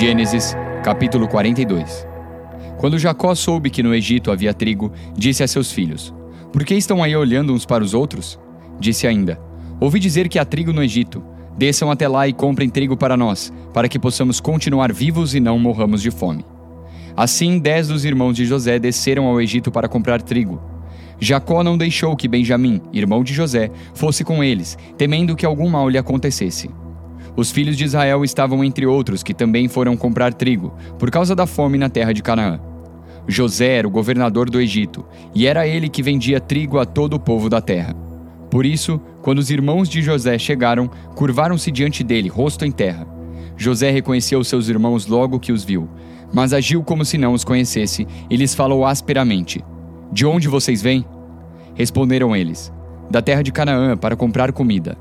Gênesis, capítulo 42. Quando Jacó soube que no Egito havia trigo, disse a seus filhos: Por que estão aí olhando uns para os outros? Disse ainda: Ouvi dizer que há trigo no Egito. Desçam até lá e comprem trigo para nós, para que possamos continuar vivos e não morramos de fome. Assim, dez dos irmãos de José desceram ao Egito para comprar trigo. Jacó não deixou que Benjamim, irmão de José, fosse com eles, temendo que algum mal lhe acontecesse. Os filhos de Israel estavam entre outros que também foram comprar trigo, por causa da fome na terra de Canaã. José era o governador do Egito, e era ele que vendia trigo a todo o povo da terra. Por isso, quando os irmãos de José chegaram, curvaram-se diante dele, rosto em terra. José reconheceu seus irmãos logo que os viu, mas agiu como se não os conhecesse e lhes falou asperamente: De onde vocês vêm? Responderam eles: Da terra de Canaã, para comprar comida.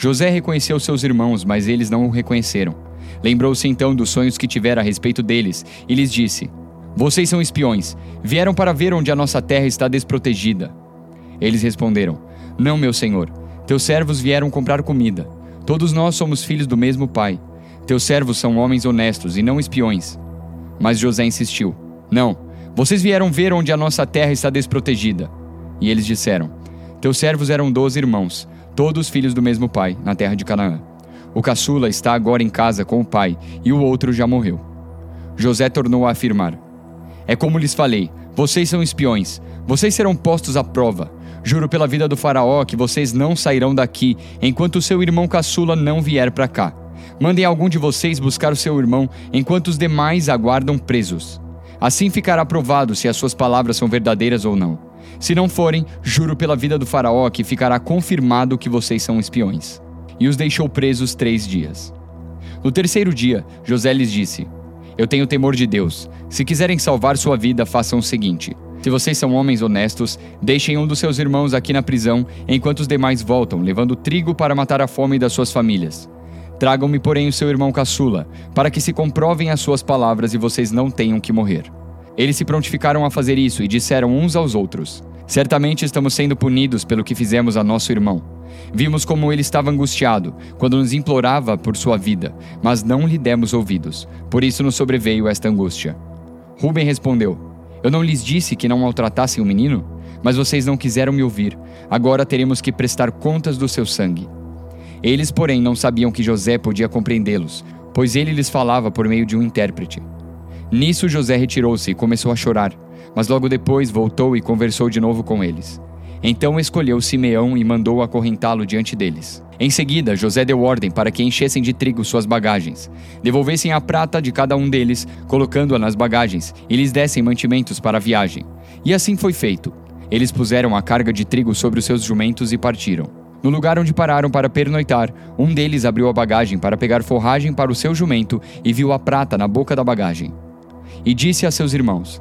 José reconheceu seus irmãos, mas eles não o reconheceram. Lembrou-se então dos sonhos que tivera a respeito deles e lhes disse: Vocês são espiões, vieram para ver onde a nossa terra está desprotegida. Eles responderam: Não, meu senhor, teus servos vieram comprar comida. Todos nós somos filhos do mesmo pai. Teus servos são homens honestos e não espiões. Mas José insistiu: Não, vocês vieram ver onde a nossa terra está desprotegida. E eles disseram: Teus servos eram doze irmãos todos filhos do mesmo pai, na terra de Canaã. O caçula está agora em casa com o pai, e o outro já morreu. José tornou a afirmar: É como lhes falei, vocês são espiões, vocês serão postos à prova. Juro pela vida do Faraó que vocês não sairão daqui enquanto o seu irmão caçula não vier para cá. Mandem algum de vocês buscar o seu irmão enquanto os demais aguardam presos. Assim ficará provado se as suas palavras são verdadeiras ou não. Se não forem, juro pela vida do Faraó que ficará confirmado que vocês são espiões. E os deixou presos três dias. No terceiro dia, José lhes disse: Eu tenho temor de Deus. Se quiserem salvar sua vida, façam o seguinte. Se vocês são homens honestos, deixem um dos seus irmãos aqui na prisão, enquanto os demais voltam, levando trigo para matar a fome das suas famílias. Tragam-me, porém, o seu irmão caçula, para que se comprovem as suas palavras e vocês não tenham que morrer. Eles se prontificaram a fazer isso e disseram uns aos outros: Certamente estamos sendo punidos pelo que fizemos a nosso irmão. Vimos como ele estava angustiado quando nos implorava por sua vida, mas não lhe demos ouvidos. Por isso nos sobreveio esta angústia. Rubem respondeu: Eu não lhes disse que não maltratassem o menino? Mas vocês não quiseram me ouvir. Agora teremos que prestar contas do seu sangue. Eles, porém, não sabiam que José podia compreendê-los, pois ele lhes falava por meio de um intérprete. Nisso José retirou-se e começou a chorar, mas logo depois voltou e conversou de novo com eles. Então escolheu Simeão e mandou acorrentá-lo diante deles. Em seguida, José deu ordem para que enchessem de trigo suas bagagens, devolvessem a prata de cada um deles, colocando-a nas bagagens, e lhes dessem mantimentos para a viagem. E assim foi feito. Eles puseram a carga de trigo sobre os seus jumentos e partiram. No lugar onde pararam para pernoitar, um deles abriu a bagagem para pegar forragem para o seu jumento e viu a prata na boca da bagagem e disse a seus irmãos: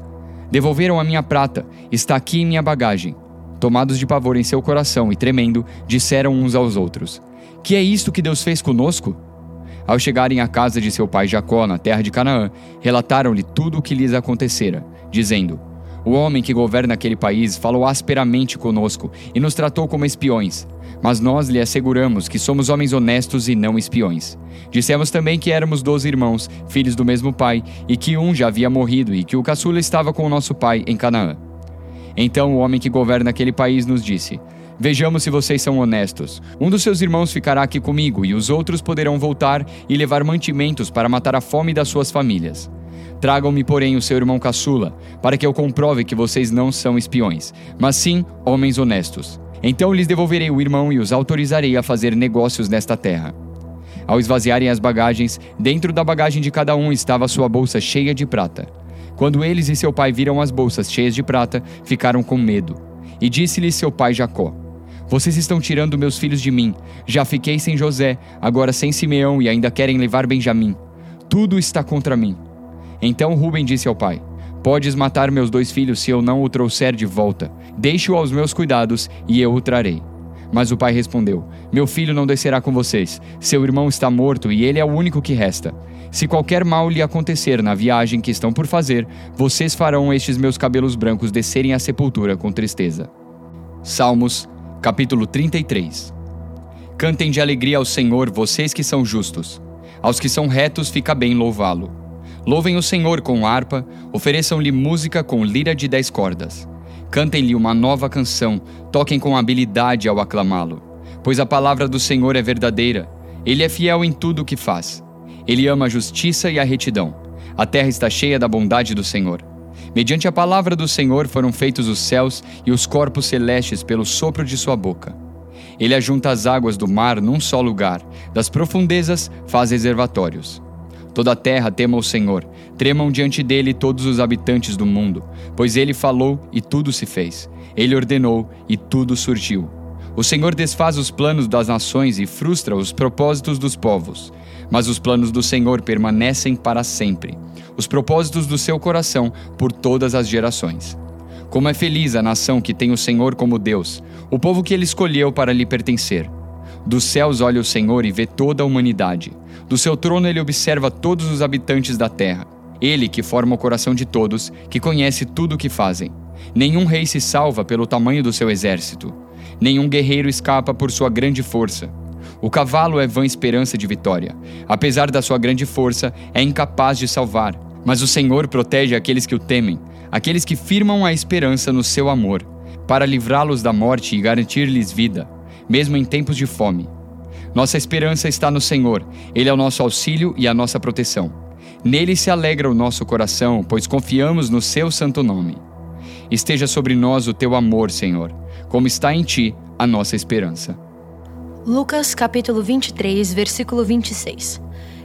Devolveram a minha prata, está aqui em minha bagagem. Tomados de pavor em seu coração e tremendo, disseram uns aos outros: Que é isto que Deus fez conosco? Ao chegarem à casa de seu pai Jacó, na terra de Canaã, relataram-lhe tudo o que lhes acontecera, dizendo: O homem que governa aquele país falou asperamente conosco e nos tratou como espiões. Mas nós lhe asseguramos que somos homens honestos e não espiões. Dissemos também que éramos doze irmãos, filhos do mesmo pai, e que um já havia morrido e que o caçula estava com o nosso pai em Canaã. Então o homem que governa aquele país nos disse: Vejamos se vocês são honestos. Um dos seus irmãos ficará aqui comigo, e os outros poderão voltar e levar mantimentos para matar a fome das suas famílias. Tragam-me, porém, o seu irmão caçula, para que eu comprove que vocês não são espiões, mas sim homens honestos. Então lhes devolverei o irmão e os autorizarei a fazer negócios nesta terra. Ao esvaziarem as bagagens, dentro da bagagem de cada um estava sua bolsa cheia de prata. Quando eles e seu pai viram as bolsas cheias de prata, ficaram com medo. E disse-lhe seu pai Jacó: Vocês estão tirando meus filhos de mim. Já fiquei sem José, agora sem Simeão e ainda querem levar Benjamim. Tudo está contra mim. Então Ruben disse ao pai: Podes matar meus dois filhos se eu não o trouxer de volta. Deixe-o aos meus cuidados e eu o trarei. Mas o pai respondeu: Meu filho não descerá com vocês. Seu irmão está morto e ele é o único que resta. Se qualquer mal lhe acontecer na viagem que estão por fazer, vocês farão estes meus cabelos brancos descerem à sepultura com tristeza. Salmos, capítulo 33 Cantem de alegria ao Senhor, vocês que são justos. Aos que são retos fica bem louvá-lo. Louvem o Senhor com harpa, ofereçam-lhe música com lira de dez cordas. Cantem-lhe uma nova canção, toquem com habilidade ao aclamá-lo. Pois a palavra do Senhor é verdadeira, ele é fiel em tudo o que faz. Ele ama a justiça e a retidão. A terra está cheia da bondade do Senhor. Mediante a palavra do Senhor foram feitos os céus e os corpos celestes pelo sopro de sua boca. Ele ajunta as águas do mar num só lugar, das profundezas faz reservatórios. Toda a terra tema o Senhor, tremam diante dele todos os habitantes do mundo, pois ele falou e tudo se fez. Ele ordenou e tudo surgiu. O Senhor desfaz os planos das nações e frustra os propósitos dos povos. Mas os planos do Senhor permanecem para sempre, os propósitos do seu coração por todas as gerações. Como é feliz a nação que tem o Senhor como Deus, o povo que ele escolheu para lhe pertencer. Dos céus olha o Senhor e vê toda a humanidade. Do seu trono ele observa todos os habitantes da terra. Ele que forma o coração de todos, que conhece tudo o que fazem. Nenhum rei se salva pelo tamanho do seu exército. Nenhum guerreiro escapa por sua grande força. O cavalo é vã esperança de vitória. Apesar da sua grande força, é incapaz de salvar. Mas o Senhor protege aqueles que o temem, aqueles que firmam a esperança no seu amor, para livrá-los da morte e garantir-lhes vida, mesmo em tempos de fome. Nossa esperança está no Senhor, Ele é o nosso auxílio e a nossa proteção. Nele se alegra o nosso coração, pois confiamos no seu santo nome. Esteja sobre nós o teu amor, Senhor, como está em ti a nossa esperança. Lucas capítulo 23, versículo 26.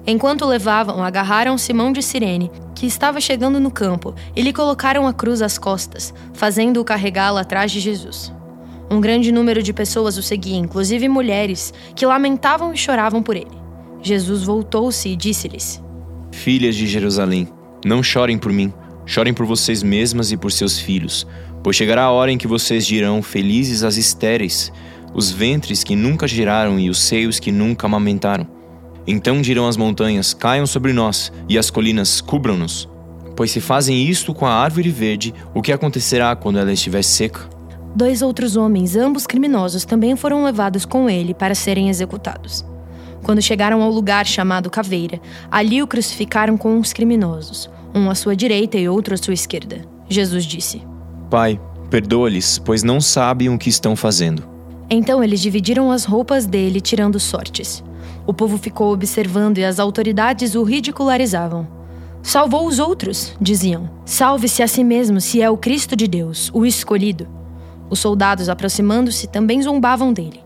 Enquanto levavam, agarraram Simão de Cirene, que estava chegando no campo, e lhe colocaram a cruz às costas, fazendo-o carregá-la atrás de Jesus. Um grande número de pessoas o seguia, inclusive mulheres, que lamentavam e choravam por ele. Jesus voltou-se e disse-lhes: Filhas de Jerusalém, não chorem por mim, chorem por vocês mesmas e por seus filhos, pois chegará a hora em que vocês dirão felizes as estéreis, os ventres que nunca geraram e os seios que nunca amamentaram. Então dirão as montanhas: caiam sobre nós, e as colinas cubram-nos. Pois se fazem isto com a árvore verde, o que acontecerá quando ela estiver seca? Dois outros homens, ambos criminosos, também foram levados com ele para serem executados. Quando chegaram ao lugar chamado Caveira, ali o crucificaram com os criminosos, um à sua direita e outro à sua esquerda. Jesus disse: Pai, perdoa-lhes, pois não sabem o que estão fazendo. Então eles dividiram as roupas dele, tirando sortes. O povo ficou observando e as autoridades o ridicularizavam. Salvou os outros, diziam. Salve-se a si mesmo se é o Cristo de Deus, o escolhido. Os soldados, aproximando-se, também zombavam dele.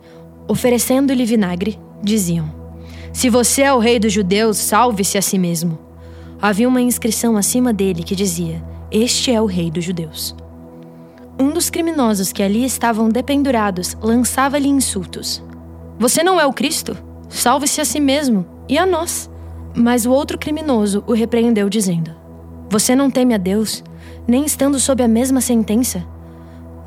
Oferecendo-lhe vinagre, diziam: Se você é o rei dos judeus, salve-se a si mesmo. Havia uma inscrição acima dele que dizia: Este é o rei dos judeus. Um dos criminosos que ali estavam dependurados lançava-lhe insultos. Você não é o Cristo? Salve-se a si mesmo e a nós. Mas o outro criminoso o repreendeu, dizendo: Você não teme a Deus, nem estando sob a mesma sentença?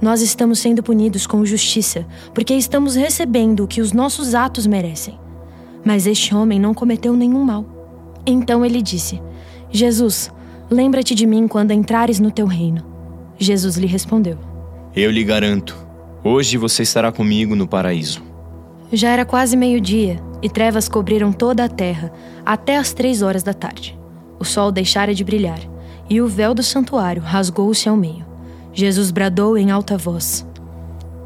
Nós estamos sendo punidos com justiça, porque estamos recebendo o que os nossos atos merecem. Mas este homem não cometeu nenhum mal. Então ele disse: Jesus, lembra-te de mim quando entrares no teu reino. Jesus lhe respondeu: Eu lhe garanto, hoje você estará comigo no paraíso. Já era quase meio-dia e trevas cobriram toda a terra até as três horas da tarde. O sol deixara de brilhar e o véu do santuário rasgou-se ao meio. Jesus bradou em alta voz: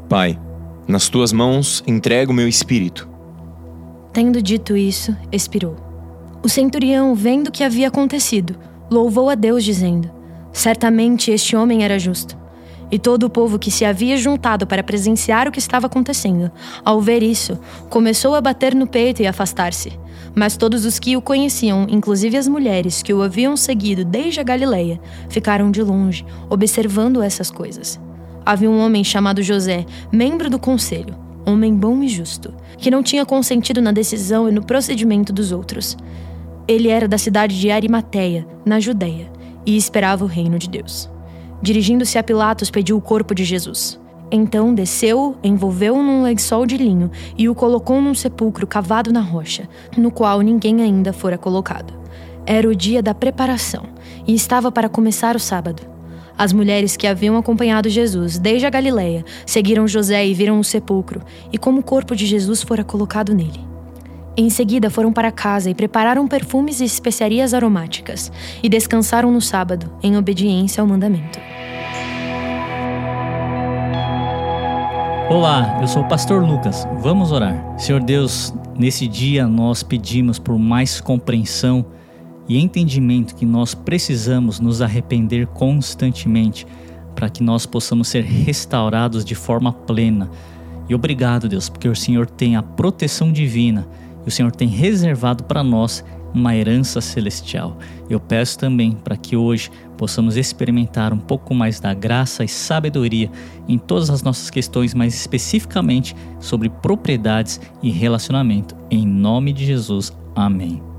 Pai, nas tuas mãos entrego meu espírito. Tendo dito isso, expirou. O centurião, vendo o que havia acontecido, louvou a Deus, dizendo: Certamente este homem era justo. E todo o povo que se havia juntado para presenciar o que estava acontecendo, ao ver isso, começou a bater no peito e afastar-se. Mas todos os que o conheciam, inclusive as mulheres que o haviam seguido desde a Galileia, ficaram de longe, observando essas coisas. Havia um homem chamado José, membro do conselho, homem bom e justo, que não tinha consentido na decisão e no procedimento dos outros. Ele era da cidade de Arimateia, na Judéia e esperava o reino de Deus. Dirigindo-se a Pilatos, pediu o corpo de Jesus. Então desceu, envolveu-o num lençol de linho e o colocou num sepulcro cavado na rocha, no qual ninguém ainda fora colocado. Era o dia da preparação e estava para começar o sábado. As mulheres que haviam acompanhado Jesus desde a Galileia seguiram José e viram o sepulcro e como o corpo de Jesus fora colocado nele. Em seguida, foram para casa e prepararam perfumes e especiarias aromáticas, e descansaram no sábado, em obediência ao mandamento. Olá, eu sou o pastor Lucas. Vamos orar. Senhor Deus, nesse dia nós pedimos por mais compreensão e entendimento que nós precisamos nos arrepender constantemente para que nós possamos ser restaurados de forma plena. E obrigado, Deus, porque o Senhor tem a proteção divina o Senhor tem reservado para nós uma herança celestial. Eu peço também para que hoje possamos experimentar um pouco mais da graça e sabedoria em todas as nossas questões, mas especificamente sobre propriedades e relacionamento. Em nome de Jesus. Amém.